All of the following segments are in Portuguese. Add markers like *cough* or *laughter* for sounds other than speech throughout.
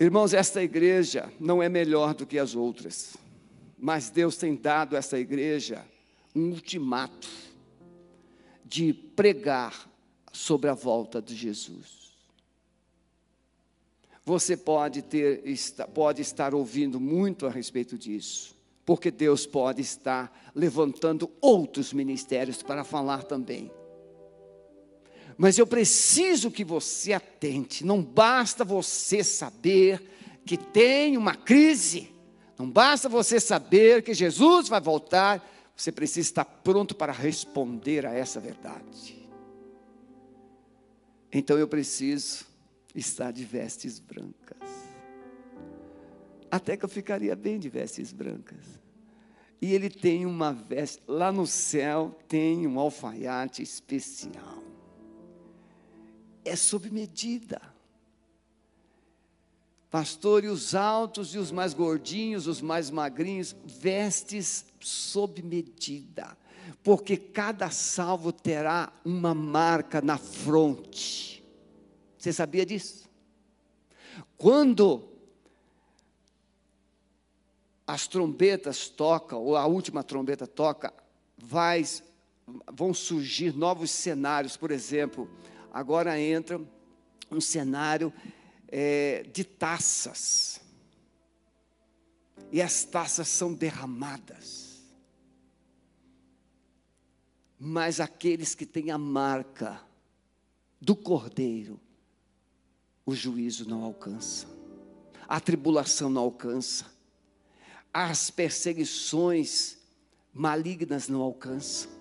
Irmãos, esta igreja não é melhor do que as outras, mas Deus tem dado a esta igreja um ultimato de pregar sobre a volta de Jesus. Você pode ter, pode estar ouvindo muito a respeito disso, porque Deus pode estar levantando outros ministérios para falar também. Mas eu preciso que você atente. Não basta você saber que tem uma crise. Não basta você saber que Jesus vai voltar. Você precisa estar pronto para responder a essa verdade. Então eu preciso estar de vestes brancas. Até que eu ficaria bem de vestes brancas. E ele tem uma veste, lá no céu tem um alfaiate especial é sob medida. Pastor, e os altos e os mais gordinhos, os mais magrinhos, vestes sob medida, porque cada salvo terá uma marca na fronte. Você sabia disso? Quando as trombetas tocam, ou a última trombeta toca, vai, vão surgir novos cenários, por exemplo, agora entra um cenário é, de taças. E as taças são derramadas. Mas aqueles que têm a marca do cordeiro, o juízo não alcança, a tribulação não alcança, as perseguições malignas não alcançam.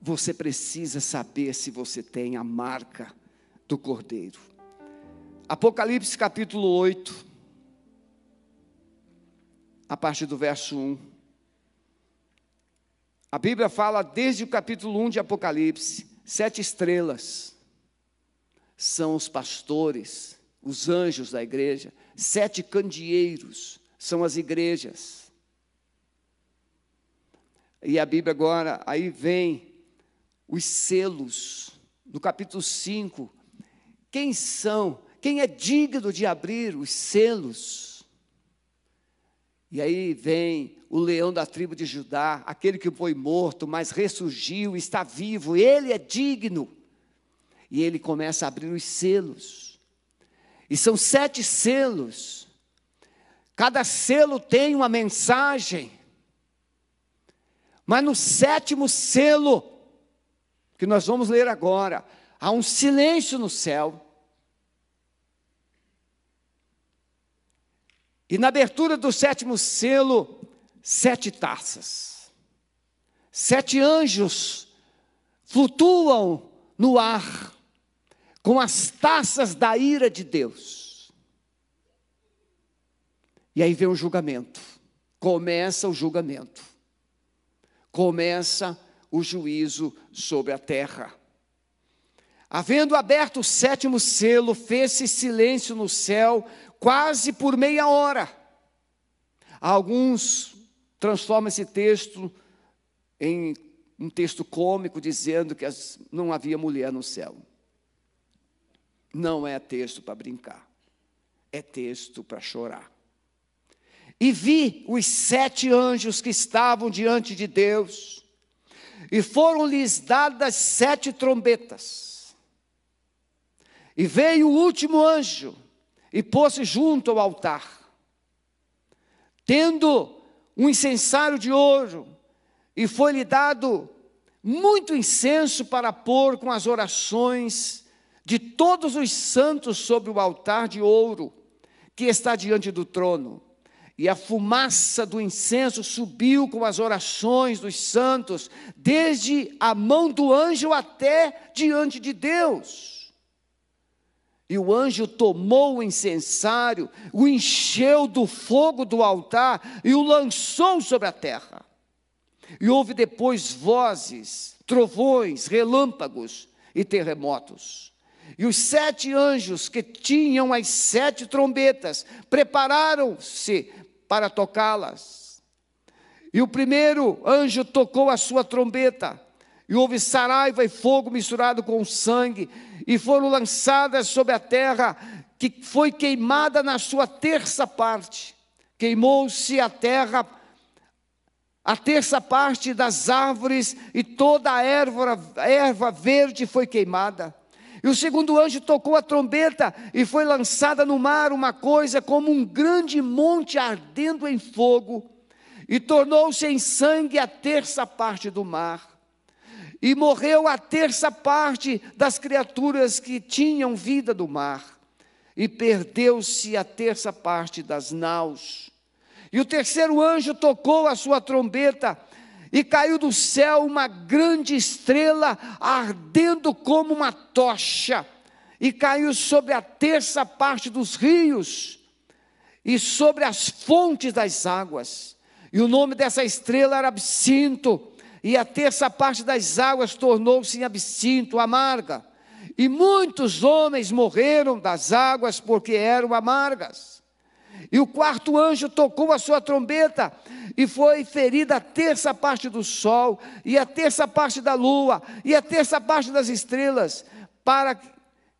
Você precisa saber se você tem a marca do Cordeiro. Apocalipse capítulo 8, a partir do verso 1. A Bíblia fala desde o capítulo 1 de Apocalipse: sete estrelas são os pastores, os anjos da igreja, sete candeeiros são as igrejas. E a Bíblia agora, aí vem os selos, no capítulo 5, quem são, quem é digno de abrir os selos? E aí vem o leão da tribo de Judá, aquele que foi morto, mas ressurgiu, está vivo, ele é digno. E ele começa a abrir os selos. E são sete selos. Cada selo tem uma mensagem. Mas no sétimo selo, que nós vamos ler agora, há um silêncio no céu. E na abertura do sétimo selo, sete taças. Sete anjos flutuam no ar com as taças da ira de Deus. E aí vem o julgamento. Começa o julgamento. Começa o juízo sobre a terra. Havendo aberto o sétimo selo, fez-se silêncio no céu, quase por meia hora. Alguns transformam esse texto em um texto cômico, dizendo que não havia mulher no céu. Não é texto para brincar, é texto para chorar. E vi os sete anjos que estavam diante de Deus, e foram-lhes dadas sete trombetas. E veio o último anjo e pôs-se junto ao altar, tendo um incensário de ouro, e foi-lhe dado muito incenso para pôr com as orações de todos os santos sobre o altar de ouro que está diante do trono e a fumaça do incenso subiu com as orações dos santos, desde a mão do anjo até diante de Deus. E o anjo tomou o incensário, o encheu do fogo do altar e o lançou sobre a terra. E houve depois vozes, trovões, relâmpagos e terremotos. E os sete anjos que tinham as sete trombetas prepararam-se para tocá-las. E o primeiro anjo tocou a sua trombeta, e houve saraiva e fogo misturado com sangue, e foram lançadas sobre a terra que foi queimada na sua terça parte. Queimou-se a terra, a terça parte das árvores e toda a erva, a erva verde foi queimada. E o segundo anjo tocou a trombeta e foi lançada no mar uma coisa como um grande monte ardendo em fogo, e tornou-se em sangue a terça parte do mar. E morreu a terça parte das criaturas que tinham vida do mar, e perdeu-se a terça parte das naus. E o terceiro anjo tocou a sua trombeta, e caiu do céu uma grande estrela, ardendo como uma tocha, e caiu sobre a terça parte dos rios, e sobre as fontes das águas. E o nome dessa estrela era Absinto, e a terça parte das águas tornou-se em absinto, amarga. E muitos homens morreram das águas porque eram amargas. E o quarto anjo tocou a sua trombeta, e foi ferida a terça parte do sol, e a terça parte da lua, e a terça parte das estrelas, para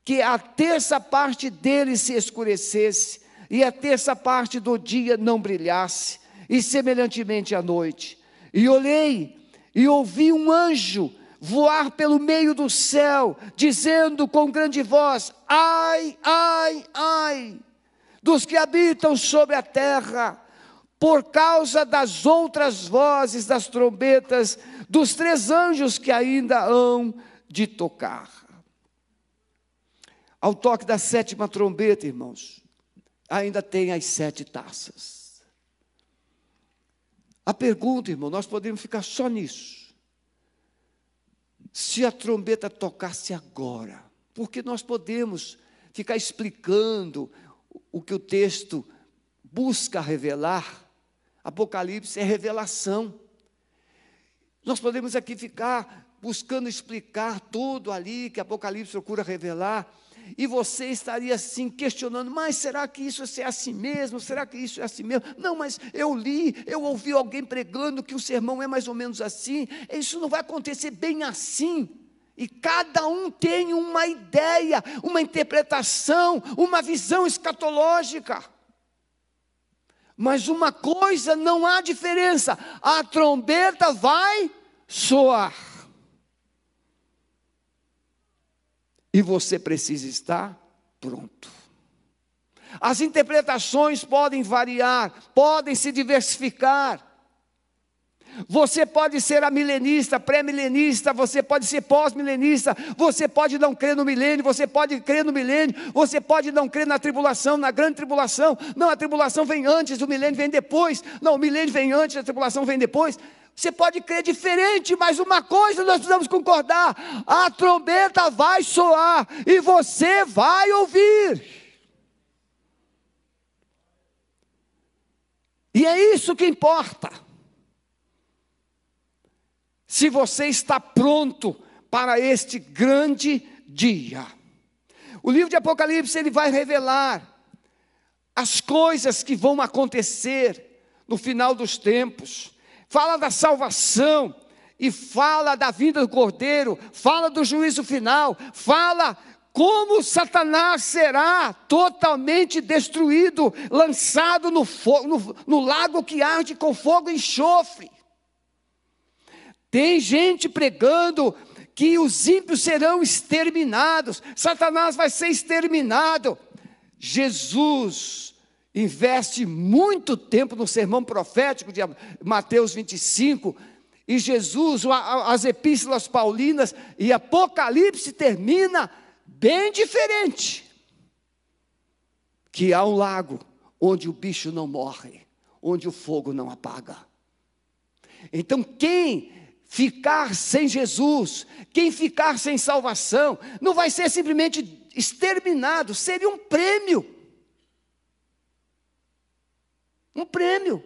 que a terça parte deles se escurecesse, e a terça parte do dia não brilhasse, e semelhantemente à noite. E olhei, e ouvi um anjo voar pelo meio do céu, dizendo com grande voz: Ai, ai, ai dos que habitam sobre a terra, por causa das outras vozes das trombetas dos três anjos que ainda hão de tocar. Ao toque da sétima trombeta, irmãos, ainda tem as sete taças. A pergunta, irmão, nós podemos ficar só nisso. Se a trombeta tocasse agora, porque nós podemos ficar explicando o que o texto busca revelar. Apocalipse é revelação. Nós podemos aqui ficar buscando explicar tudo ali que Apocalipse procura revelar, e você estaria assim questionando: mas será que isso é assim mesmo? Será que isso é assim mesmo? Não, mas eu li, eu ouvi alguém pregando que o sermão é mais ou menos assim. Isso não vai acontecer bem assim. E cada um tem uma ideia, uma interpretação, uma visão escatológica. Mas uma coisa não há diferença: a trombeta vai soar. E você precisa estar pronto. As interpretações podem variar, podem se diversificar. Você pode ser a milenista, pré-milenista, você pode ser pós-milenista, você pode não crer no milênio, você pode crer no milênio, você pode não crer na tribulação, na grande tribulação. Não, a tribulação vem antes, o milênio vem depois. Não, o milênio vem antes, a tribulação vem depois. Você pode crer diferente, mas uma coisa nós precisamos concordar: a trombeta vai soar e você vai ouvir. E é isso que importa se você está pronto para este grande dia. O livro de Apocalipse ele vai revelar as coisas que vão acontecer no final dos tempos. Fala da salvação e fala da vinda do Cordeiro, fala do juízo final, fala como Satanás será totalmente destruído, lançado no, no, no lago que arde com fogo e enxofre. Tem gente pregando que os ímpios serão exterminados, Satanás vai ser exterminado. Jesus investe muito tempo no sermão profético de Mateus 25, e Jesus, as epístolas paulinas e Apocalipse termina bem diferente. Que há um lago onde o bicho não morre, onde o fogo não apaga. Então, quem ficar sem Jesus, quem ficar sem salvação, não vai ser simplesmente exterminado, seria um prêmio. Um prêmio.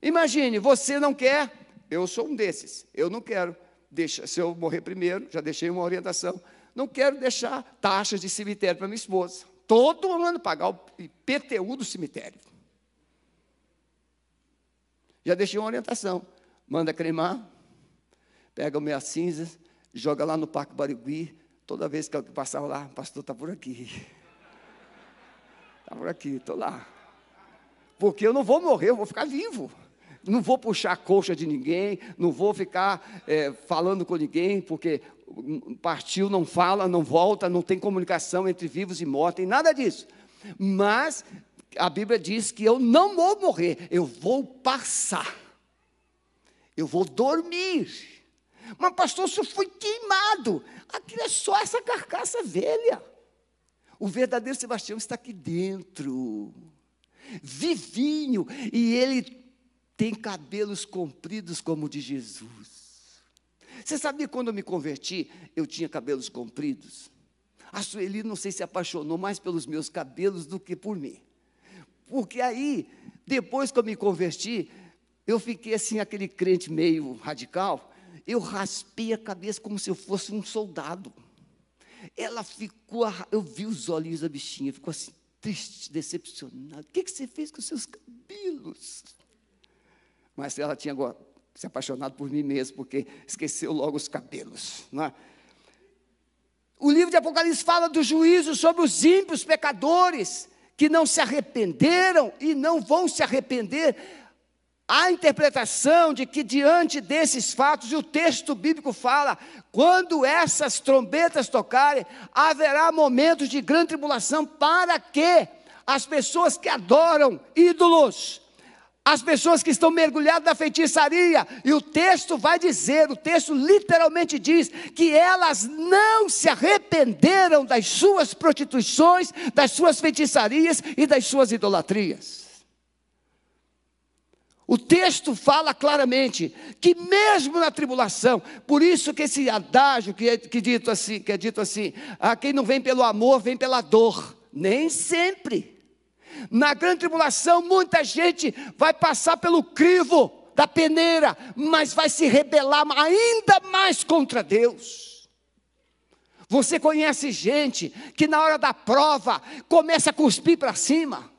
Imagine, você não quer, eu sou um desses, eu não quero, deixa, se eu morrer primeiro, já deixei uma orientação, não quero deixar taxas de cemitério para minha esposa. Todo ano pagar o IPTU do cemitério. Já deixei uma orientação. Manda cremar, pega minhas cinzas, joga lá no Parque Barigui. Toda vez que eu lá, o pastor está por aqui. Está *laughs* por aqui, estou lá. Porque eu não vou morrer, eu vou ficar vivo. Não vou puxar a coxa de ninguém, não vou ficar é, falando com ninguém, porque partiu, não fala, não volta, não tem comunicação entre vivos e mortos, tem nada disso. Mas a Bíblia diz que eu não vou morrer, eu vou passar. Eu vou dormir. Mas, pastor, isso foi queimado. Aquilo é só essa carcaça velha. O verdadeiro Sebastião está aqui dentro, vivinho, e ele tem cabelos compridos como o de Jesus. Você sabia quando eu me converti, eu tinha cabelos compridos? A Sueli não sei se apaixonou mais pelos meus cabelos do que por mim. Porque aí, depois que eu me converti, eu fiquei assim, aquele crente meio radical, eu raspei a cabeça como se eu fosse um soldado. Ela ficou, eu vi os olhinhos da bichinha, ficou assim, triste, decepcionada. O que, que você fez com seus cabelos? Mas ela tinha se apaixonado por mim mesmo, porque esqueceu logo os cabelos. Não é? O livro de Apocalipse fala do juízo sobre os ímpios pecadores que não se arrependeram e não vão se arrepender. A interpretação de que diante desses fatos, e o texto bíblico fala, quando essas trombetas tocarem, haverá momentos de grande tribulação para que as pessoas que adoram ídolos, as pessoas que estão mergulhadas na feitiçaria, e o texto vai dizer, o texto literalmente diz, que elas não se arrependeram das suas prostituições, das suas feitiçarias e das suas idolatrias. O texto fala claramente que mesmo na tribulação, por isso que esse adágio que é, que dito assim, que é dito assim, ah, quem não vem pelo amor, vem pela dor. Nem sempre. Na grande tribulação, muita gente vai passar pelo crivo da peneira, mas vai se rebelar ainda mais contra Deus. Você conhece gente que na hora da prova começa a cuspir para cima,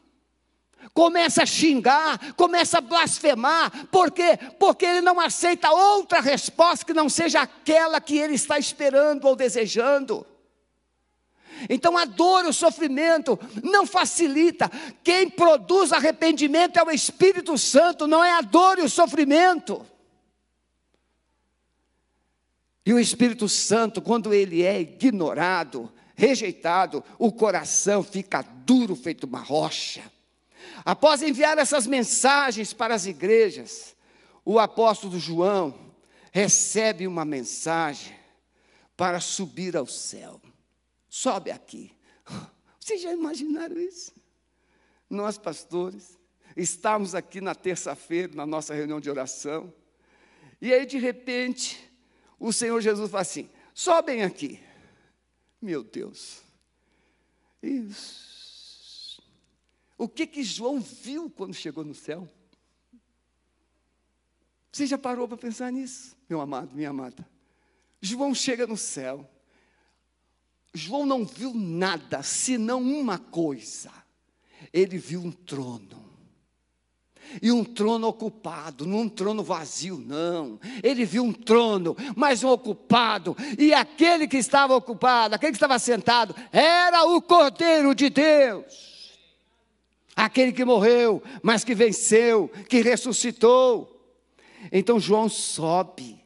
começa a xingar, começa a blasfemar, por quê? Porque ele não aceita outra resposta que não seja aquela que ele está esperando ou desejando. Então a dor, o sofrimento não facilita. Quem produz arrependimento é o Espírito Santo, não é a dor e o sofrimento. E o Espírito Santo, quando ele é ignorado, rejeitado, o coração fica duro, feito uma rocha. Após enviar essas mensagens para as igrejas, o apóstolo João recebe uma mensagem para subir ao céu sobe aqui. *laughs* Vocês já imaginaram isso? Nós, pastores, estávamos aqui na terça-feira, na nossa reunião de oração, e aí, de repente, o Senhor Jesus fala assim: sobem aqui. Meu Deus. Isso. O que que João viu quando chegou no céu? Você já parou para pensar nisso, meu amado, minha amada? João chega no céu, João não viu nada senão uma coisa: ele viu um trono. E um trono ocupado, não um trono vazio, não. Ele viu um trono, mas um ocupado. E aquele que estava ocupado, aquele que estava sentado, era o Cordeiro de Deus. Aquele que morreu, mas que venceu, que ressuscitou. Então João sobe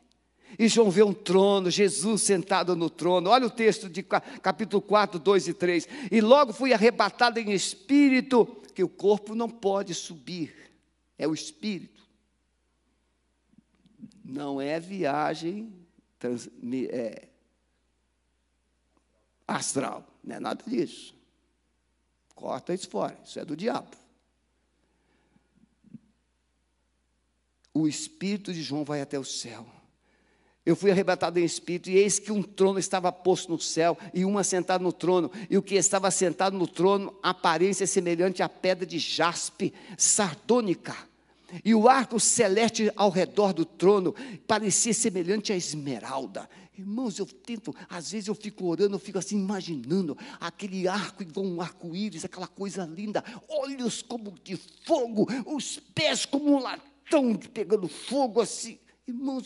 e João vê um trono, Jesus sentado no trono. Olha o texto de capítulo 4, 2 e 3. E logo fui arrebatado em espírito, que o corpo não pode subir, é o espírito. Não é viagem trans, é, astral, não é nada disso. Corta isso fora, isso é do diabo. O espírito de João vai até o céu eu fui arrebatado em espírito, e eis que um trono estava posto no céu, e um assentado no trono, e o que estava sentado no trono, aparência semelhante à pedra de jaspe, sardônica. E o arco celeste ao redor do trono parecia semelhante à esmeralda. Irmãos, eu tento, às vezes eu fico orando, eu fico assim imaginando aquele arco igual um arco-íris, aquela coisa linda, olhos como de fogo, os pés como um latão pegando fogo assim. Irmãos,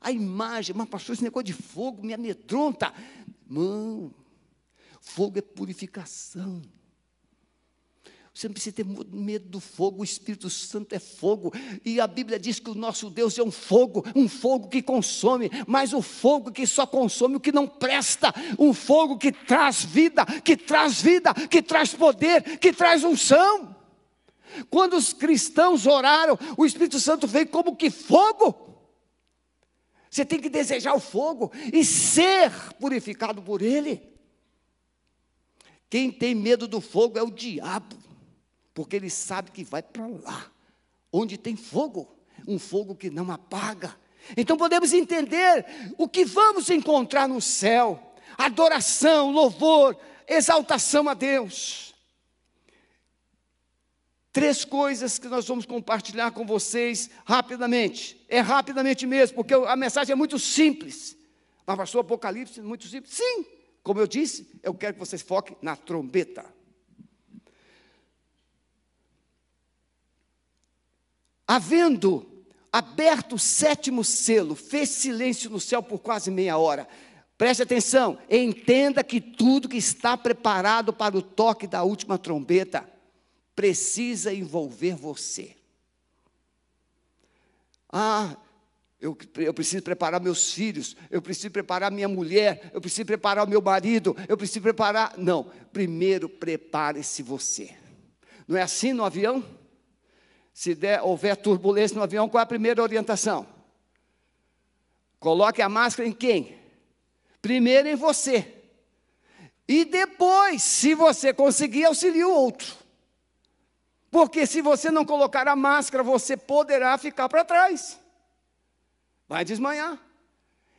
a imagem, mas pastor, esse negócio de fogo me amedronta. Irmão, fogo é purificação. Você não precisa ter medo do fogo, o Espírito Santo é fogo. E a Bíblia diz que o nosso Deus é um fogo, um fogo que consome, mas o fogo que só consome o que não presta, um fogo que traz vida, que traz vida, que traz poder, que traz unção. Quando os cristãos oraram, o Espírito Santo veio como que fogo. Você tem que desejar o fogo e ser purificado por ele. Quem tem medo do fogo é o diabo porque ele sabe que vai para lá, onde tem fogo, um fogo que não apaga. Então podemos entender o que vamos encontrar no céu: adoração, louvor, exaltação a Deus. Três coisas que nós vamos compartilhar com vocês rapidamente. É rapidamente mesmo, porque a mensagem é muito simples. Mas pastor, Apocalipse muito simples. Sim, como eu disse, eu quero que vocês foquem na trombeta. Havendo aberto o sétimo selo, fez silêncio no céu por quase meia hora. Preste atenção, entenda que tudo que está preparado para o toque da última trombeta precisa envolver você. Ah, eu, eu, preciso preparar meus filhos, eu preciso preparar minha mulher, eu preciso preparar o meu marido, eu preciso preparar. Não, primeiro prepare-se você. Não é assim no avião? Se der, houver turbulência no avião, qual é a primeira orientação? Coloque a máscara em quem? Primeiro em você. E depois, se você conseguir, auxilie o outro. Porque se você não colocar a máscara, você poderá ficar para trás. Vai desmanhar.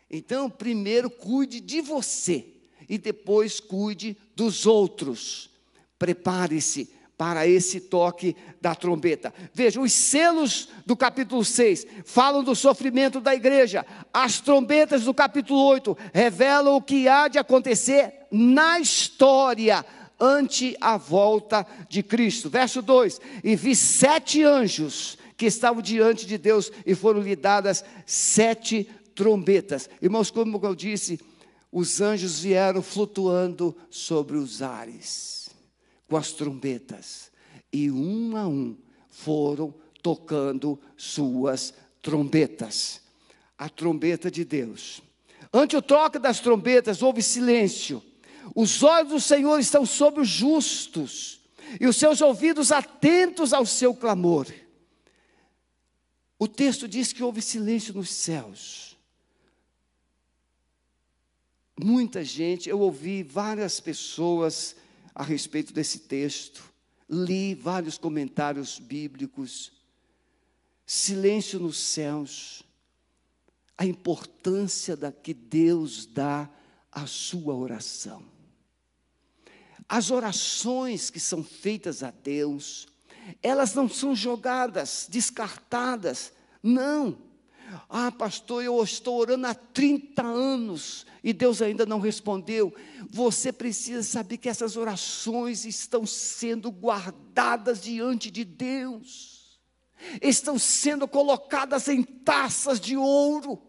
Então, primeiro cuide de você e depois cuide dos outros. Prepare-se para esse toque da trombeta. Veja, os selos do capítulo 6 falam do sofrimento da igreja. As trombetas do capítulo 8 revelam o que há de acontecer na história ante a volta de Cristo. Verso 2: E vi sete anjos que estavam diante de Deus e foram lhe dadas sete trombetas. Irmãos, como eu disse, os anjos vieram flutuando sobre os ares com as trombetas, e um a um foram tocando suas trombetas. A trombeta de Deus. Ante o toque das trombetas, houve silêncio. Os olhos do Senhor estão sobre os justos, e os seus ouvidos atentos ao seu clamor. O texto diz que houve silêncio nos céus. Muita gente, eu ouvi várias pessoas a respeito desse texto, li vários comentários bíblicos, silêncio nos céus, a importância da que Deus dá à sua oração. As orações que são feitas a Deus, elas não são jogadas, descartadas, não. Ah, pastor, eu estou orando há 30 anos e Deus ainda não respondeu. Você precisa saber que essas orações estão sendo guardadas diante de Deus, estão sendo colocadas em taças de ouro.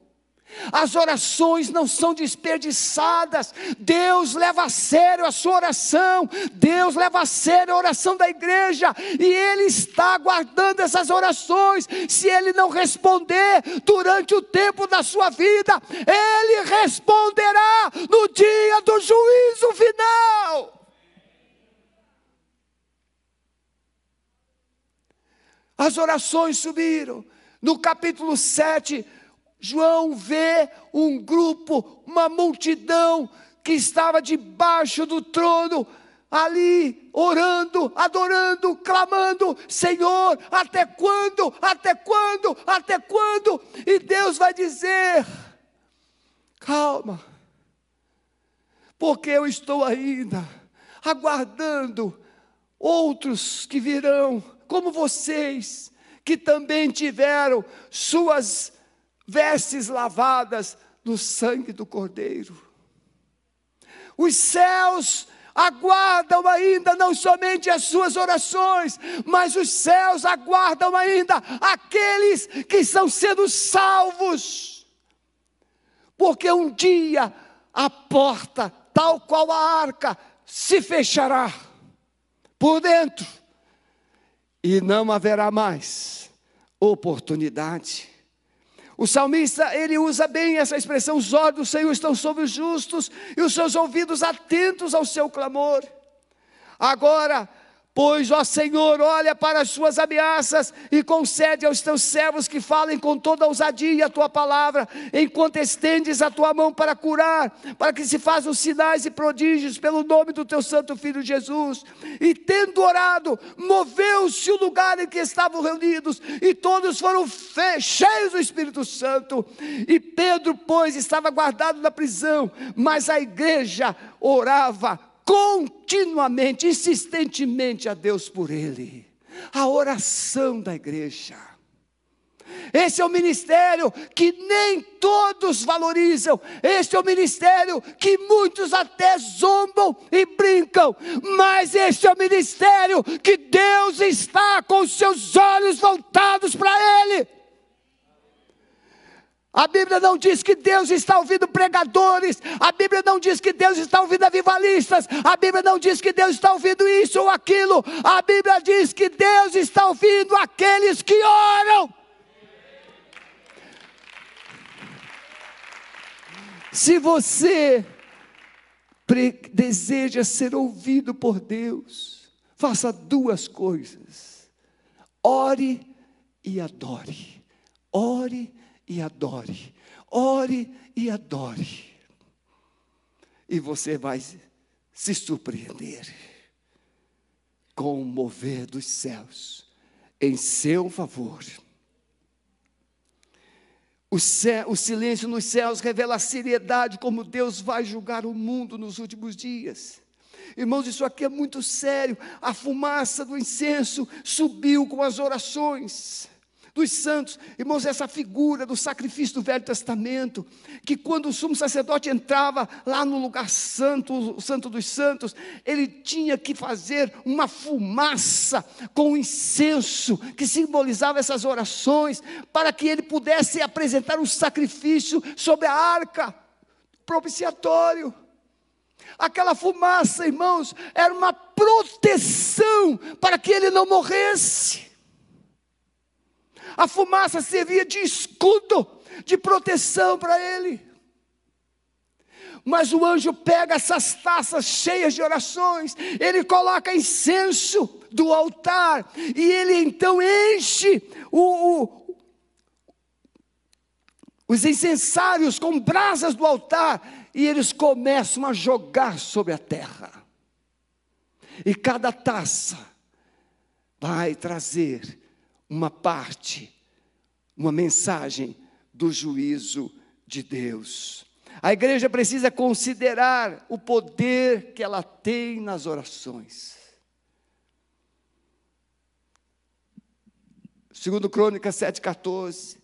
As orações não são desperdiçadas. Deus leva a sério a sua oração. Deus leva a sério a oração da igreja. E Ele está aguardando essas orações. Se Ele não responder durante o tempo da sua vida, Ele responderá no dia do juízo final. As orações subiram. No capítulo 7, João vê um grupo, uma multidão que estava debaixo do trono, ali orando, adorando, clamando: Senhor, até quando? Até quando? Até quando? E Deus vai dizer: calma, porque eu estou ainda aguardando outros que virão, como vocês, que também tiveram suas vestes lavadas no sangue do Cordeiro. Os céus aguardam ainda não somente as suas orações, mas os céus aguardam ainda aqueles que estão sendo salvos. Porque um dia a porta, tal qual a arca, se fechará por dentro, e não haverá mais oportunidade. O salmista, ele usa bem essa expressão: os olhos do Senhor estão sobre os justos e os seus ouvidos atentos ao seu clamor. Agora, Pois, ó Senhor, olha para as suas ameaças e concede aos teus servos que falem com toda ousadia a tua palavra, enquanto estendes a tua mão para curar, para que se façam sinais e prodígios pelo nome do teu santo filho Jesus. E tendo orado, moveu-se o lugar em que estavam reunidos, e todos foram cheios do Espírito Santo. E Pedro, pois, estava guardado na prisão, mas a igreja orava continuamente, insistentemente a Deus por ele. A oração da igreja. Esse é o ministério que nem todos valorizam. Este é o ministério que muitos até zombam e brincam. Mas este é o ministério que Deus está com seus olhos voltados para Ele. A Bíblia não diz que Deus está ouvindo pregadores, a Bíblia não diz que Deus está ouvindo avivalistas, a Bíblia não diz que Deus está ouvindo isso ou aquilo, a Bíblia diz que Deus está ouvindo aqueles que oram. Se você deseja ser ouvido por Deus, faça duas coisas: ore e adore. Ore e adore. Ore e adore. E você vai se surpreender com o mover dos céus em seu favor. O, céu, o, silêncio nos céus revela a seriedade como Deus vai julgar o mundo nos últimos dias. Irmãos, isso aqui é muito sério. A fumaça do incenso subiu com as orações dos santos. Irmãos, essa figura do sacrifício do Velho Testamento, que quando o sumo sacerdote entrava lá no lugar santo, o santo dos santos, ele tinha que fazer uma fumaça com incenso, que simbolizava essas orações, para que ele pudesse apresentar o sacrifício sobre a arca propiciatório. Aquela fumaça, irmãos, era uma proteção para que ele não morresse. A fumaça servia de escudo, de proteção para ele. Mas o anjo pega essas taças cheias de orações, ele coloca incenso do altar, e ele então enche o, o, os incensários com brasas do altar, e eles começam a jogar sobre a terra. E cada taça vai trazer uma parte, uma mensagem do juízo de Deus. A igreja precisa considerar o poder que ela tem nas orações. Segundo Crônicas 7,14,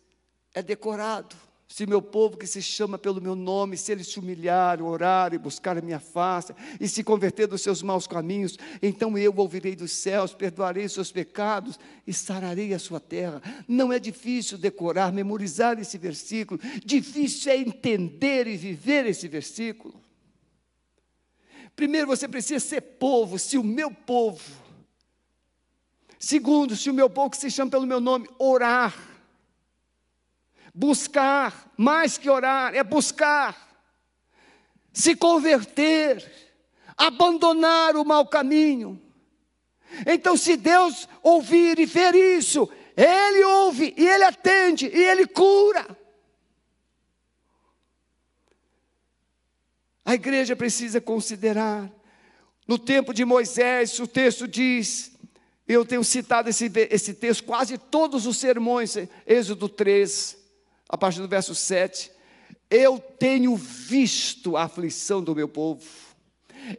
é decorado. Se meu povo que se chama pelo meu nome, se eles se humilhar, orar e buscar a minha face, e se converter dos seus maus caminhos, então eu ouvirei dos céus, perdoarei seus pecados e sararei a sua terra. Não é difícil decorar, memorizar esse versículo, difícil é entender e viver esse versículo. Primeiro você precisa ser povo, se o meu povo. Segundo, se o meu povo que se chama pelo meu nome, orar buscar, mais que orar, é buscar, se converter, abandonar o mau caminho. Então, se Deus ouvir e ver isso, Ele ouve e Ele atende e Ele cura. A igreja precisa considerar. No tempo de Moisés, o texto diz, eu tenho citado esse, esse texto quase todos os sermões, Êxodo 3 a partir do verso 7. Eu tenho visto a aflição do meu povo,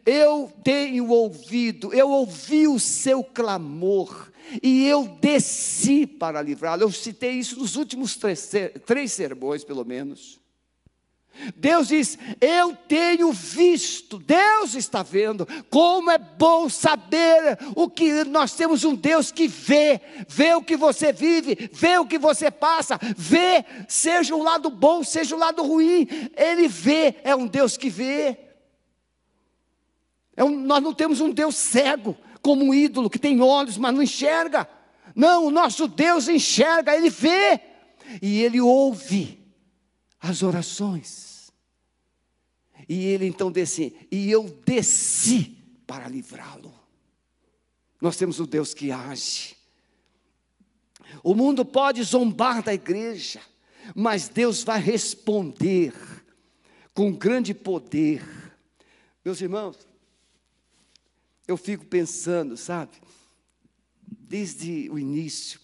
eu tenho ouvido, eu ouvi o seu clamor, e eu desci para livrá-lo. Eu citei isso nos últimos três, três sermões, pelo menos. Deus diz: Eu tenho visto, Deus está vendo. Como é bom saber o que nós temos um Deus que vê, vê o que você vive, vê o que você passa, vê, seja o lado bom, seja o lado ruim, Ele vê, é um Deus que vê. É um, nós não temos um Deus cego, como um ídolo que tem olhos, mas não enxerga. Não, o nosso Deus enxerga, ele vê e ele ouve as orações. E ele então disse: E eu desci para livrá-lo. Nós temos o Deus que age. O mundo pode zombar da igreja, mas Deus vai responder com grande poder. Meus irmãos, eu fico pensando, sabe, desde o início,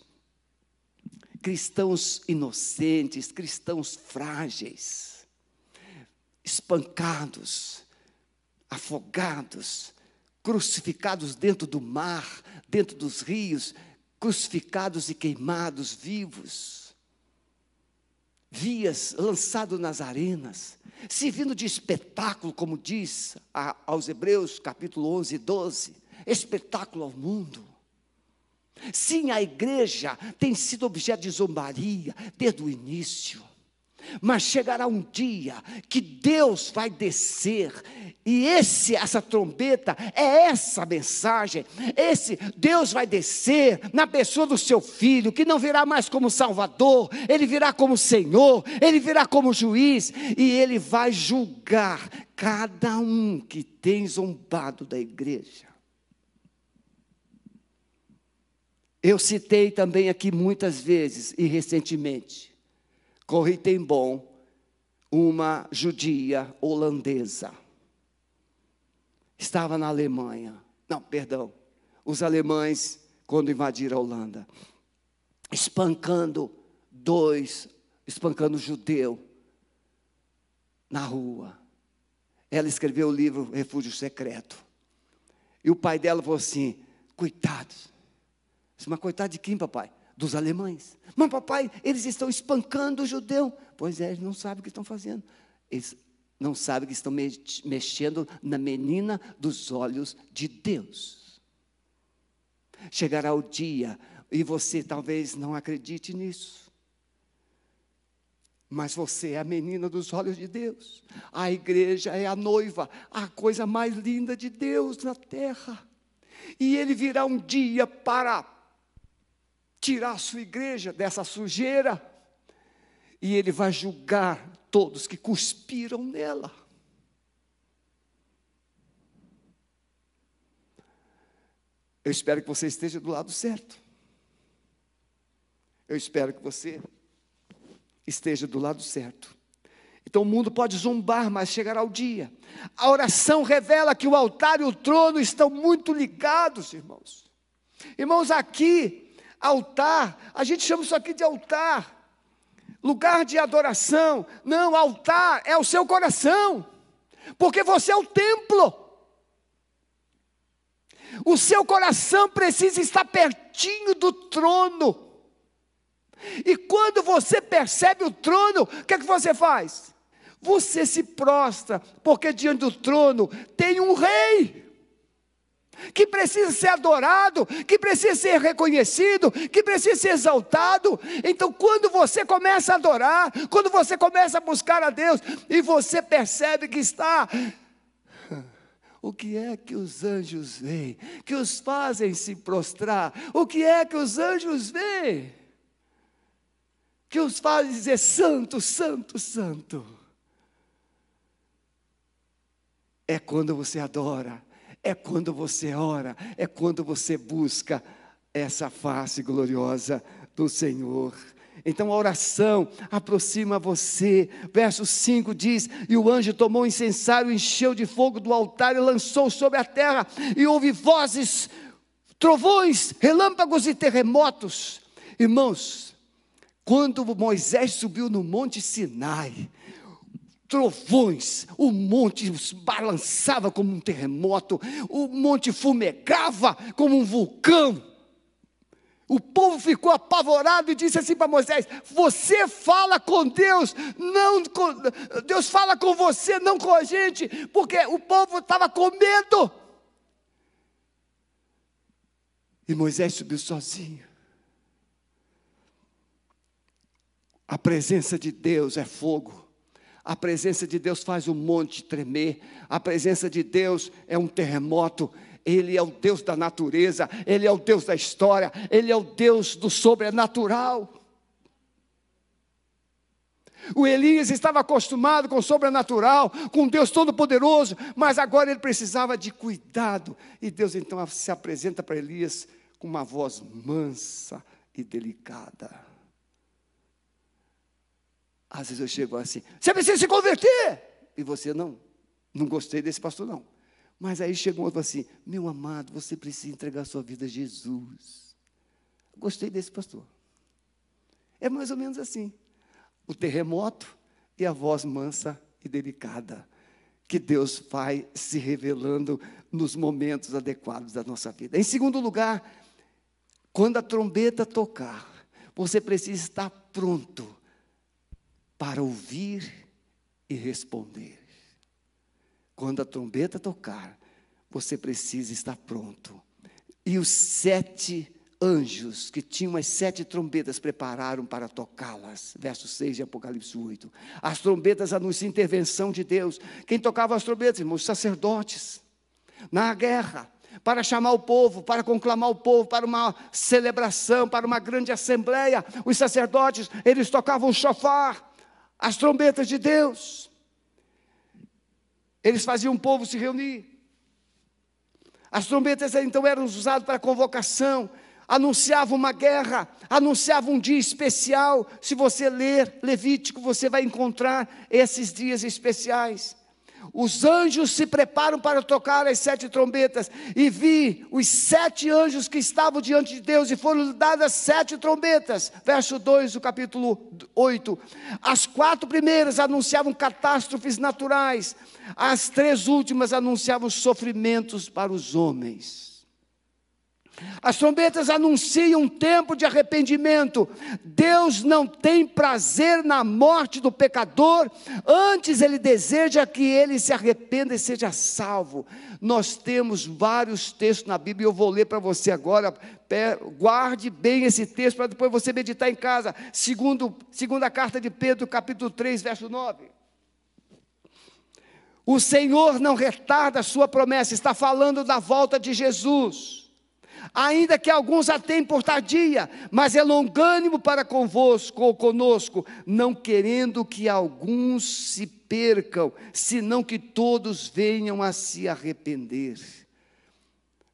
cristãos inocentes, cristãos frágeis, espancados, afogados, crucificados dentro do mar, dentro dos rios, crucificados e queimados vivos, vias lançados nas arenas, servindo de espetáculo, como diz aos Hebreus, capítulo 11 e 12, espetáculo ao mundo. Sim, a igreja tem sido objeto de zombaria desde o início. Mas chegará um dia que Deus vai descer, e esse, essa trombeta é essa mensagem. Esse Deus vai descer na pessoa do seu filho, que não virá mais como Salvador, ele virá como Senhor, ele virá como juiz, e ele vai julgar cada um que tem zombado da igreja. Eu citei também aqui muitas vezes e recentemente, Corrie ten Bom, uma judia holandesa. Estava na Alemanha. Não, perdão. Os alemães, quando invadiram a Holanda, espancando dois, espancando judeu na rua. Ela escreveu o livro Refúgio Secreto. E o pai dela falou assim: coitados, mas coitado de quem, papai? Dos alemães. Mas, papai, eles estão espancando o judeu. Pois é, eles não sabem o que estão fazendo. Eles não sabem que estão mexendo na menina dos olhos de Deus. Chegará o dia, e você talvez não acredite nisso. Mas você é a menina dos olhos de Deus. A igreja é a noiva, a coisa mais linda de Deus na terra. E ele virá um dia para tirar a sua igreja dessa sujeira, e ele vai julgar todos que cuspiram nela. Eu espero que você esteja do lado certo. Eu espero que você esteja do lado certo. Então o mundo pode zombar, mas chegará o dia. A oração revela que o altar e o trono estão muito ligados, irmãos. Irmãos, aqui Altar, a gente chama isso aqui de altar. Lugar de adoração. Não, altar é o seu coração. Porque você é o templo. O seu coração precisa estar pertinho do trono. E quando você percebe o trono, o que é que você faz? Você se prostra, porque diante do trono tem um rei que precisa ser adorado, que precisa ser reconhecido, que precisa ser exaltado. Então, quando você começa a adorar, quando você começa a buscar a Deus e você percebe que está o que é que os anjos veem? Que os fazem se prostrar? O que é que os anjos veem? Que os fazem dizer: Santo, Santo, Santo. É quando você adora, é quando você ora, é quando você busca essa face gloriosa do Senhor. Então a oração aproxima você. Verso 5 diz: E o anjo tomou o incensário, encheu de fogo do altar e lançou sobre a terra, e houve vozes, trovões, relâmpagos e terremotos. Irmãos, quando Moisés subiu no Monte Sinai, trovões, o monte balançava como um terremoto, o monte fumegava como um vulcão. O povo ficou apavorado e disse assim para Moisés: Você fala com Deus, não com, Deus fala com você, não com a gente, porque o povo estava com medo. E Moisés subiu sozinho. A presença de Deus é fogo. A presença de Deus faz o monte tremer, a presença de Deus é um terremoto, Ele é o Deus da natureza, Ele é o Deus da história, Ele é o Deus do sobrenatural. O Elias estava acostumado com o sobrenatural, com Deus Todo-Poderoso, mas agora ele precisava de cuidado. E Deus então se apresenta para Elias com uma voz mansa e delicada. Às vezes eu chego assim: você precisa se converter. E você não, não gostei desse pastor, não. Mas aí chegou outro assim: meu amado, você precisa entregar sua vida a Jesus. Gostei desse pastor. É mais ou menos assim: o terremoto e a voz mansa e delicada que Deus vai se revelando nos momentos adequados da nossa vida. Em segundo lugar, quando a trombeta tocar, você precisa estar pronto para ouvir e responder. Quando a trombeta tocar, você precisa estar pronto. E os sete anjos que tinham as sete trombetas prepararam para tocá-las. Verso 6 de Apocalipse 8. As trombetas anunciam intervenção de Deus. Quem tocava as trombetas, irmãos? Os sacerdotes. Na guerra, para chamar o povo, para conclamar o povo para uma celebração, para uma grande assembleia, os sacerdotes, eles tocavam o chofar as trombetas de Deus. Eles faziam o povo se reunir. As trombetas então eram usadas para convocação, anunciavam uma guerra, anunciavam um dia especial. Se você ler Levítico, você vai encontrar esses dias especiais. Os anjos se preparam para tocar as sete trombetas, e vi os sete anjos que estavam diante de Deus, e foram dadas sete trombetas. Verso 2 do capítulo 8. As quatro primeiras anunciavam catástrofes naturais, as três últimas anunciavam sofrimentos para os homens. As trombetas anunciam um tempo de arrependimento. Deus não tem prazer na morte do pecador, antes ele deseja que ele se arrependa e seja salvo. Nós temos vários textos na Bíblia, eu vou ler para você agora. Guarde bem esse texto para depois você meditar em casa. Segundo, segunda carta de Pedro, capítulo 3, verso 9. O Senhor não retarda a sua promessa, está falando da volta de Jesus ainda que alguns a tenham por tardia, mas é longânimo para convosco ou conosco, não querendo que alguns se percam, senão que todos venham a se arrepender.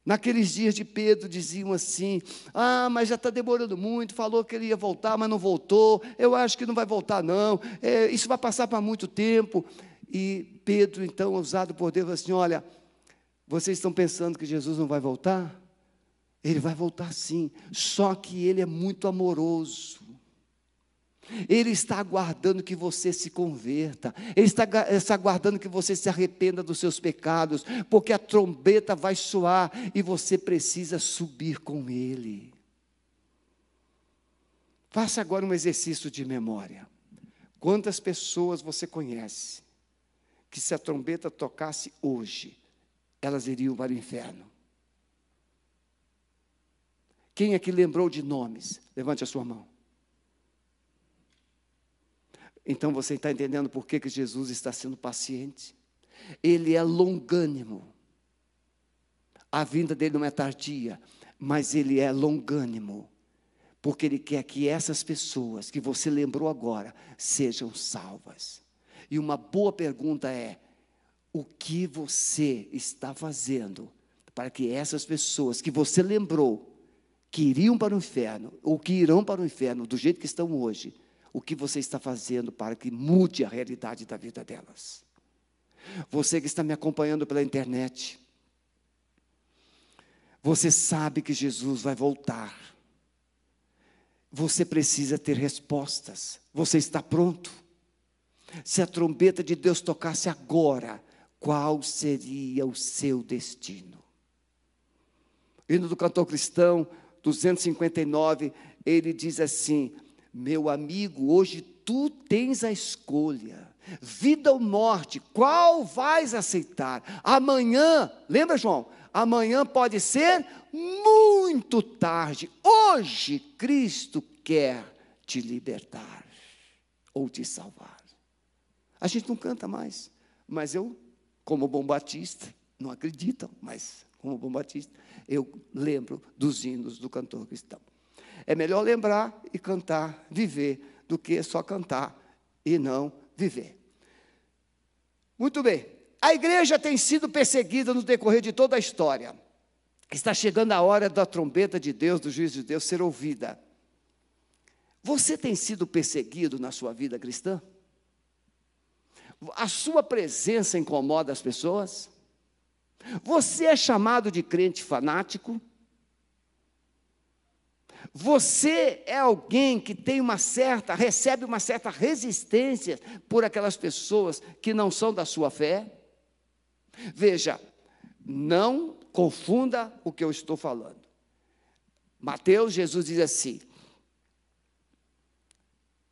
Naqueles dias de Pedro diziam assim: Ah, mas já está demorando muito. Falou que ele ia voltar, mas não voltou. Eu acho que não vai voltar, não. É, isso vai passar para muito tempo. E Pedro, então, usado por Deus, assim: Olha, vocês estão pensando que Jesus não vai voltar? Ele vai voltar sim, só que ele é muito amoroso. Ele está aguardando que você se converta, Ele está, está aguardando que você se arrependa dos seus pecados, porque a trombeta vai soar e você precisa subir com Ele. Faça agora um exercício de memória. Quantas pessoas você conhece que, se a trombeta tocasse hoje, elas iriam para o inferno? Quem é que lembrou de nomes? Levante a sua mão. Então você está entendendo por que, que Jesus está sendo paciente? Ele é longânimo. A vinda dele não é tardia, mas ele é longânimo. Porque ele quer que essas pessoas que você lembrou agora sejam salvas. E uma boa pergunta é: o que você está fazendo para que essas pessoas que você lembrou que iriam para o inferno, ou que irão para o inferno do jeito que estão hoje, o que você está fazendo para que mude a realidade da vida delas? Você que está me acompanhando pela internet, você sabe que Jesus vai voltar. Você precisa ter respostas. Você está pronto? Se a trombeta de Deus tocasse agora, qual seria o seu destino? Hino do cantor cristão, 259, ele diz assim: Meu amigo, hoje tu tens a escolha, vida ou morte, qual vais aceitar? Amanhã, lembra, João? Amanhã pode ser muito tarde. Hoje, Cristo quer te libertar ou te salvar. A gente não canta mais, mas eu, como bom batista, não acredito, mas como bom batista, eu lembro dos hinos do cantor cristão. É melhor lembrar e cantar, viver, do que só cantar e não viver. Muito bem. A igreja tem sido perseguida no decorrer de toda a história. Está chegando a hora da trombeta de Deus, do juízo de Deus, ser ouvida. Você tem sido perseguido na sua vida cristã? A sua presença incomoda as pessoas? Você é chamado de crente fanático? Você é alguém que tem uma certa, recebe uma certa resistência por aquelas pessoas que não são da sua fé? Veja, não confunda o que eu estou falando. Mateus, Jesus diz assim: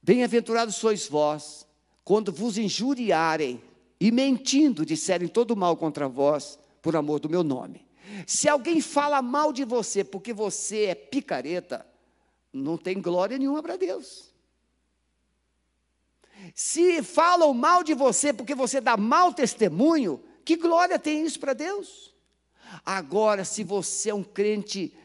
Bem-aventurados sois vós, quando vos injuriarem e mentindo disserem todo mal contra vós, por amor do meu nome. Se alguém fala mal de você porque você é picareta, não tem glória nenhuma para Deus. Se falam mal de você porque você dá mau testemunho, que glória tem isso para Deus? Agora, se você é um crente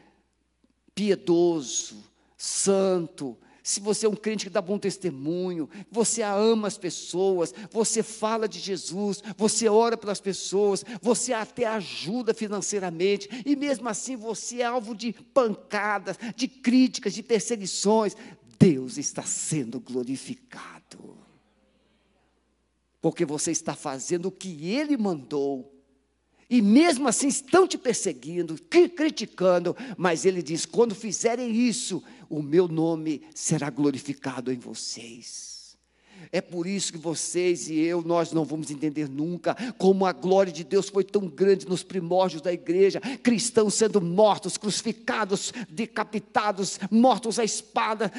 piedoso, santo, se você é um crente que dá bom testemunho, você ama as pessoas, você fala de Jesus, você ora pelas pessoas, você até ajuda financeiramente, e mesmo assim você é alvo de pancadas, de críticas, de perseguições, Deus está sendo glorificado. Porque você está fazendo o que Ele mandou e mesmo assim estão te perseguindo, criticando, mas ele diz: quando fizerem isso, o meu nome será glorificado em vocês. É por isso que vocês e eu, nós não vamos entender nunca como a glória de Deus foi tão grande nos primórdios da igreja, cristãos sendo mortos, crucificados, decapitados, mortos à espada,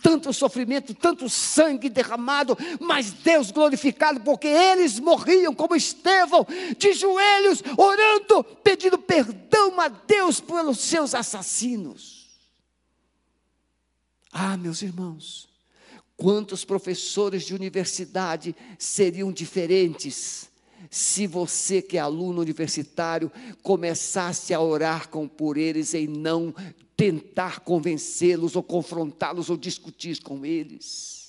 tanto sofrimento, tanto sangue derramado, mas Deus glorificado, porque eles morriam como Estevão, de joelhos, orando, pedindo perdão a Deus pelos seus assassinos. Ah, meus irmãos, quantos professores de universidade seriam diferentes se você que é aluno universitário começasse a orar com por eles e não tentar convencê-los ou confrontá-los ou discutir com eles.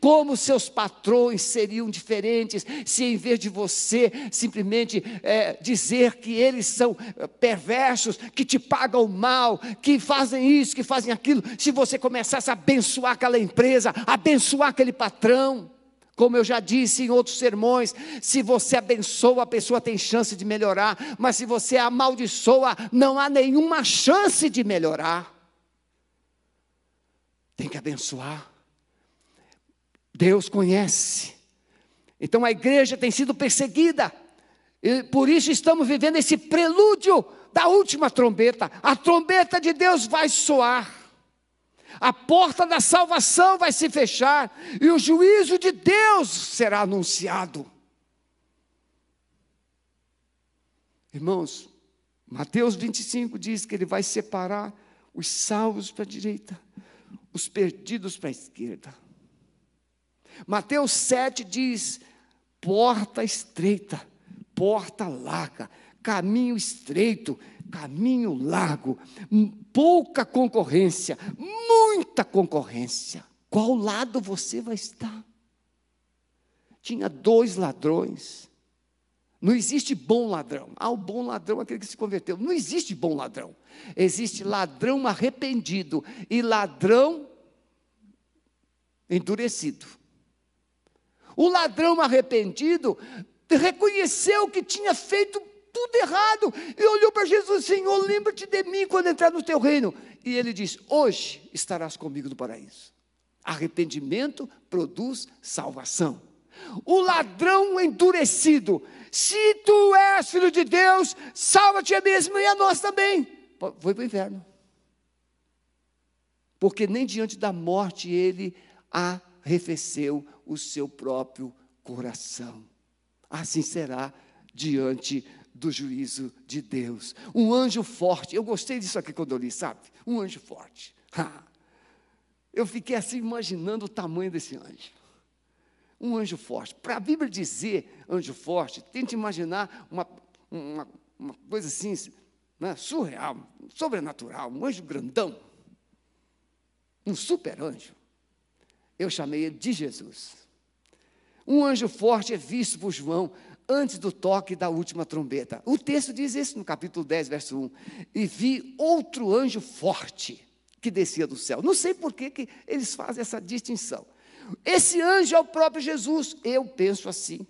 Como seus patrões seriam diferentes se, em vez de você simplesmente é, dizer que eles são é, perversos, que te pagam mal, que fazem isso, que fazem aquilo, se você começasse a abençoar aquela empresa, abençoar aquele patrão. Como eu já disse em outros sermões, se você abençoa, a pessoa tem chance de melhorar, mas se você amaldiçoa, não há nenhuma chance de melhorar. Tem que abençoar. Deus conhece. Então a igreja tem sido perseguida, e por isso estamos vivendo esse prelúdio da última trombeta. A trombeta de Deus vai soar a porta da salvação vai se fechar e o juízo de Deus será anunciado. Irmãos, Mateus 25 diz que ele vai separar os salvos para a direita, os perdidos para a esquerda. Mateus 7 diz: porta estreita, porta larga, caminho estreito, caminho largo, pouca concorrência, muita concorrência. Qual lado você vai estar? Tinha dois ladrões. Não existe bom ladrão. Ah, o bom ladrão é aquele que se converteu. Não existe bom ladrão. Existe ladrão arrependido e ladrão endurecido. O ladrão arrependido reconheceu que tinha feito tudo errado. E olhou para Jesus, Senhor, lembra-te de mim quando entrar no teu reino. E ele diz: Hoje estarás comigo no paraíso. Arrependimento produz salvação. O ladrão endurecido, se tu és filho de Deus, salva-te a mesmo e a nós também. Foi para o inferno. Porque nem diante da morte ele arrefeceu o seu próprio coração. Assim será diante do juízo de Deus. Um anjo forte. Eu gostei disso aqui quando eu li, sabe? Um anjo forte. Ha. Eu fiquei assim imaginando o tamanho desse anjo. Um anjo forte. Para a Bíblia dizer anjo forte, tente imaginar uma, uma, uma coisa assim, né, surreal, sobrenatural, um anjo grandão, um super anjo. Eu chamei ele de Jesus. Um anjo forte é visto por João antes do toque da última trombeta. O texto diz isso no capítulo 10, verso 1. E vi outro anjo forte que descia do céu. Não sei por que, que eles fazem essa distinção. Esse anjo é o próprio Jesus, eu penso assim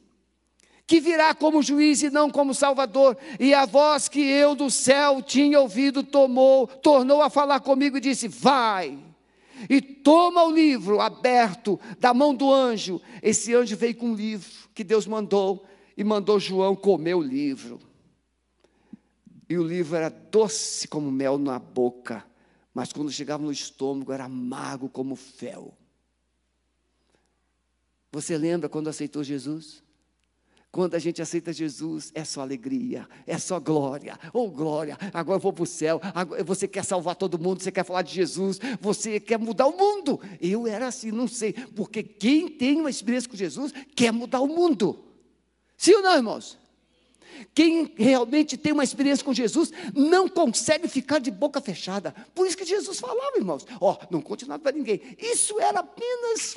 que virá como juiz e não como salvador. E a voz que eu do céu tinha ouvido tomou, tornou a falar comigo e disse: Vai. E toma o livro aberto da mão do anjo. Esse anjo veio com um livro que Deus mandou e mandou João comer o livro. E o livro era doce como mel na boca, mas quando chegava no estômago era amargo como fel. Você lembra quando aceitou Jesus? Quando a gente aceita Jesus, é só alegria, é só glória. Oh, glória, agora eu vou para o céu. Agora, você quer salvar todo mundo, você quer falar de Jesus, você quer mudar o mundo. Eu era assim, não sei, porque quem tem uma experiência com Jesus quer mudar o mundo. Sim ou não, irmãos? Quem realmente tem uma experiência com Jesus não consegue ficar de boca fechada. Por isso que Jesus falava, irmãos: Ó, oh, não conte nada para ninguém. Isso era apenas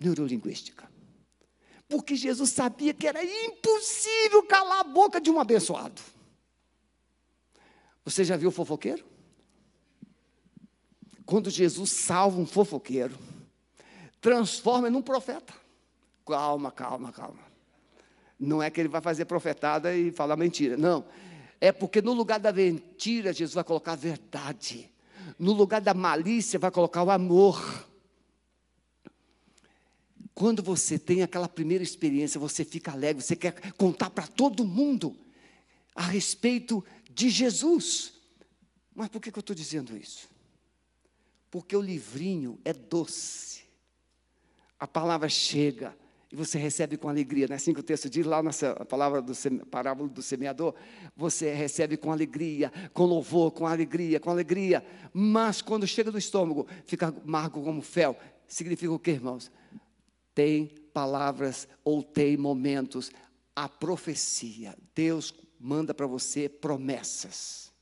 neurolinguística porque Jesus sabia que era impossível calar a boca de um abençoado. Você já viu fofoqueiro? Quando Jesus salva um fofoqueiro, transforma num profeta. Calma, calma, calma. Não é que ele vai fazer profetada e falar mentira. Não. É porque no lugar da mentira, Jesus vai colocar a verdade. No lugar da malícia, vai colocar o amor. Quando você tem aquela primeira experiência, você fica alegre, você quer contar para todo mundo a respeito de Jesus. Mas por que, que eu estou dizendo isso? Porque o livrinho é doce. A palavra chega e você recebe com alegria. Não é assim que o texto diz lá na palavra do parábola do semeador? Você recebe com alegria, com louvor, com alegria, com alegria. Mas quando chega no estômago, fica amargo como fel. Significa o que, irmãos? Tem palavras ou tem momentos. A profecia, Deus manda para você promessas.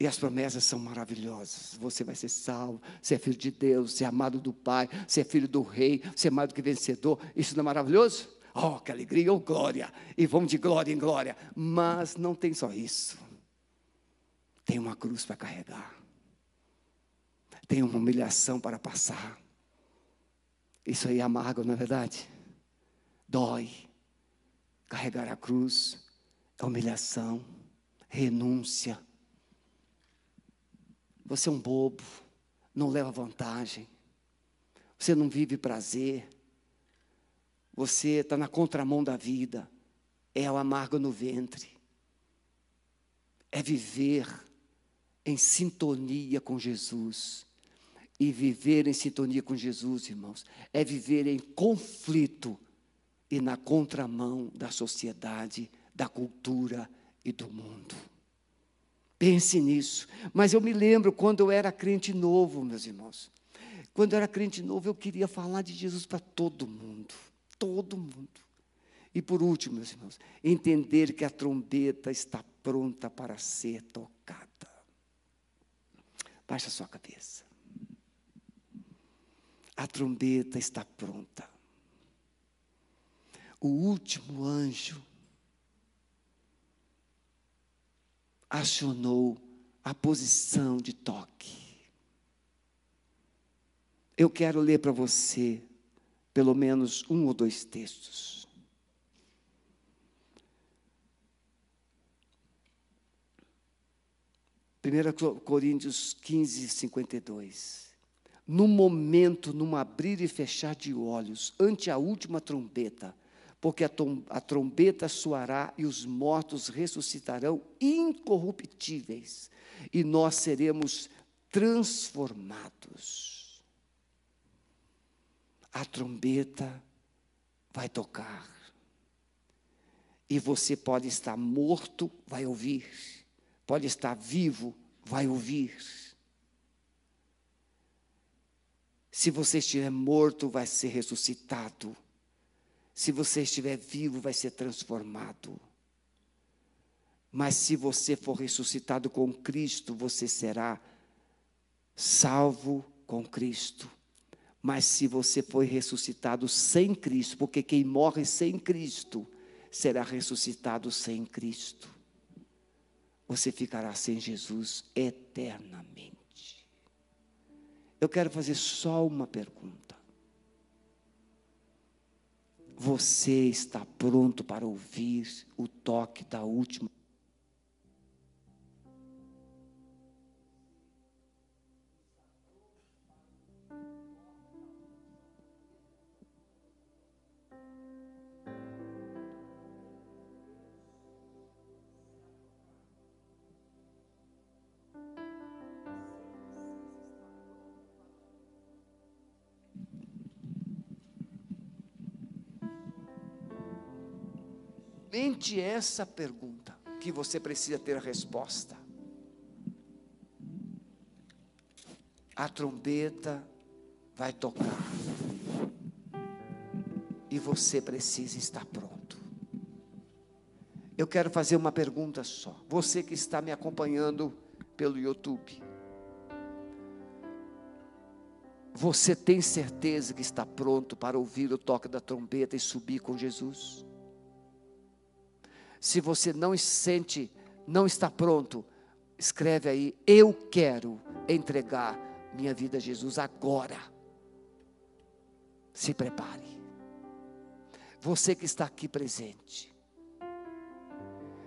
E as promessas são maravilhosas. Você vai ser salvo, você é filho de Deus, você é amado do Pai, você é filho do Rei, você é mais do que vencedor. Isso não é maravilhoso? Oh, que alegria, oh glória! E vamos de glória em glória. Mas não tem só isso. Tem uma cruz para carregar. Tem uma humilhação para passar. Isso aí é amargo, não é verdade? Dói. Carregar a cruz é humilhação, renúncia. Você é um bobo, não leva vantagem. Você não vive prazer. Você está na contramão da vida. É o amargo no ventre. É viver em sintonia com Jesus. E viver em sintonia com Jesus, irmãos, é viver em conflito e na contramão da sociedade, da cultura e do mundo. Pense nisso. Mas eu me lembro quando eu era crente novo, meus irmãos. Quando eu era crente novo, eu queria falar de Jesus para todo mundo. Todo mundo. E por último, meus irmãos, entender que a trombeta está pronta para ser tocada. Baixa sua cabeça a trombeta está pronta. O último anjo acionou a posição de toque. Eu quero ler para você pelo menos um ou dois textos. Primeira Coríntios 15, 52 no momento, num abrir e fechar de olhos, ante a última trombeta, porque a, a trombeta soará e os mortos ressuscitarão incorruptíveis, e nós seremos transformados. A trombeta vai tocar, e você pode estar morto, vai ouvir, pode estar vivo, vai ouvir Se você estiver morto, vai ser ressuscitado. Se você estiver vivo, vai ser transformado. Mas se você for ressuscitado com Cristo, você será salvo com Cristo. Mas se você foi ressuscitado sem Cristo, porque quem morre sem Cristo será ressuscitado sem Cristo, você ficará sem Jesus eternamente. Eu quero fazer só uma pergunta. Você está pronto para ouvir o toque da última Mente essa pergunta que você precisa ter a resposta. A trombeta vai tocar. E você precisa estar pronto. Eu quero fazer uma pergunta só. Você que está me acompanhando pelo YouTube. Você tem certeza que está pronto para ouvir o toque da trombeta e subir com Jesus? Se você não sente, não está pronto, escreve aí: Eu quero entregar minha vida a Jesus agora. Se prepare. Você que está aqui presente.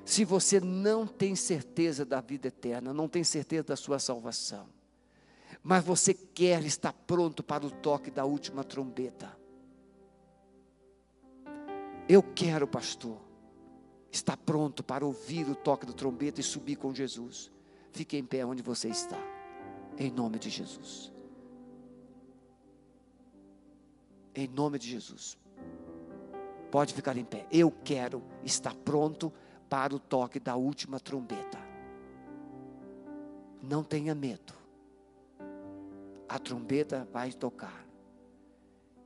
Se você não tem certeza da vida eterna, não tem certeza da sua salvação, mas você quer estar pronto para o toque da última trombeta. Eu quero, pastor está pronto para ouvir o toque do trombeta e subir com Jesus. Fique em pé onde você está, em nome de Jesus. Em nome de Jesus. Pode ficar em pé. Eu quero estar pronto para o toque da última trombeta. Não tenha medo. A trombeta vai tocar.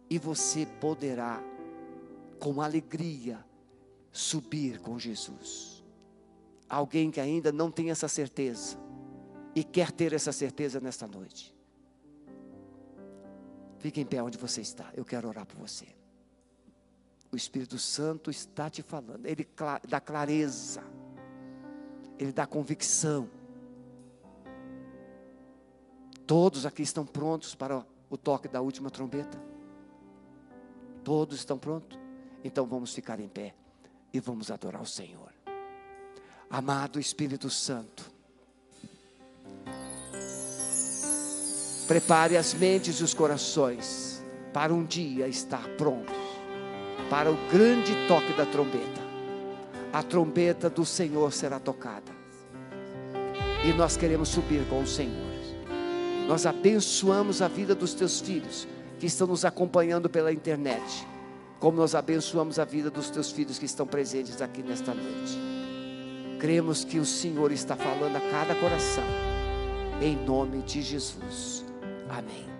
E você poderá, com alegria, subir com Jesus. Alguém que ainda não tem essa certeza e quer ter essa certeza nesta noite. Fique em pé onde você está. Eu quero orar por você. O Espírito Santo está te falando. Ele dá clareza. Ele dá convicção. Todos aqui estão prontos para o toque da última trombeta? Todos estão prontos? Então vamos ficar em pé e vamos adorar o Senhor. Amado Espírito Santo, prepare as mentes e os corações para um dia estar prontos para o grande toque da trombeta. A trombeta do Senhor será tocada. E nós queremos subir com o Senhor. Nós abençoamos a vida dos teus filhos que estão nos acompanhando pela internet como nós abençoamos a vida dos teus filhos que estão presentes aqui nesta noite. Cremos que o Senhor está falando a cada coração, em nome de Jesus. Amém.